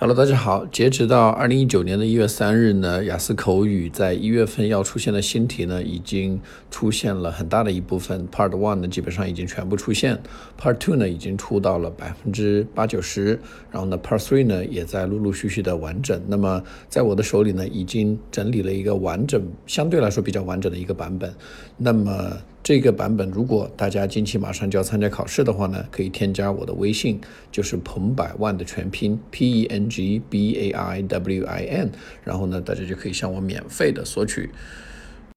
Hello，大家好。截止到二零一九年的一月三日呢，雅思口语在一月份要出现的新题呢，已经出现了很大的一部分。Part One 呢，基本上已经全部出现；Part Two 呢，已经出到了百分之八九十。然后呢，Part Three 呢，也在陆陆续续的完整。那么，在我的手里呢，已经整理了一个完整，相对来说比较完整的一个版本。那么，这个版本，如果大家近期马上就要参加考试的话呢，可以添加我的微信，就是彭百万的全拼 P E N G B A I W I N，然后呢，大家就可以向我免费的索取。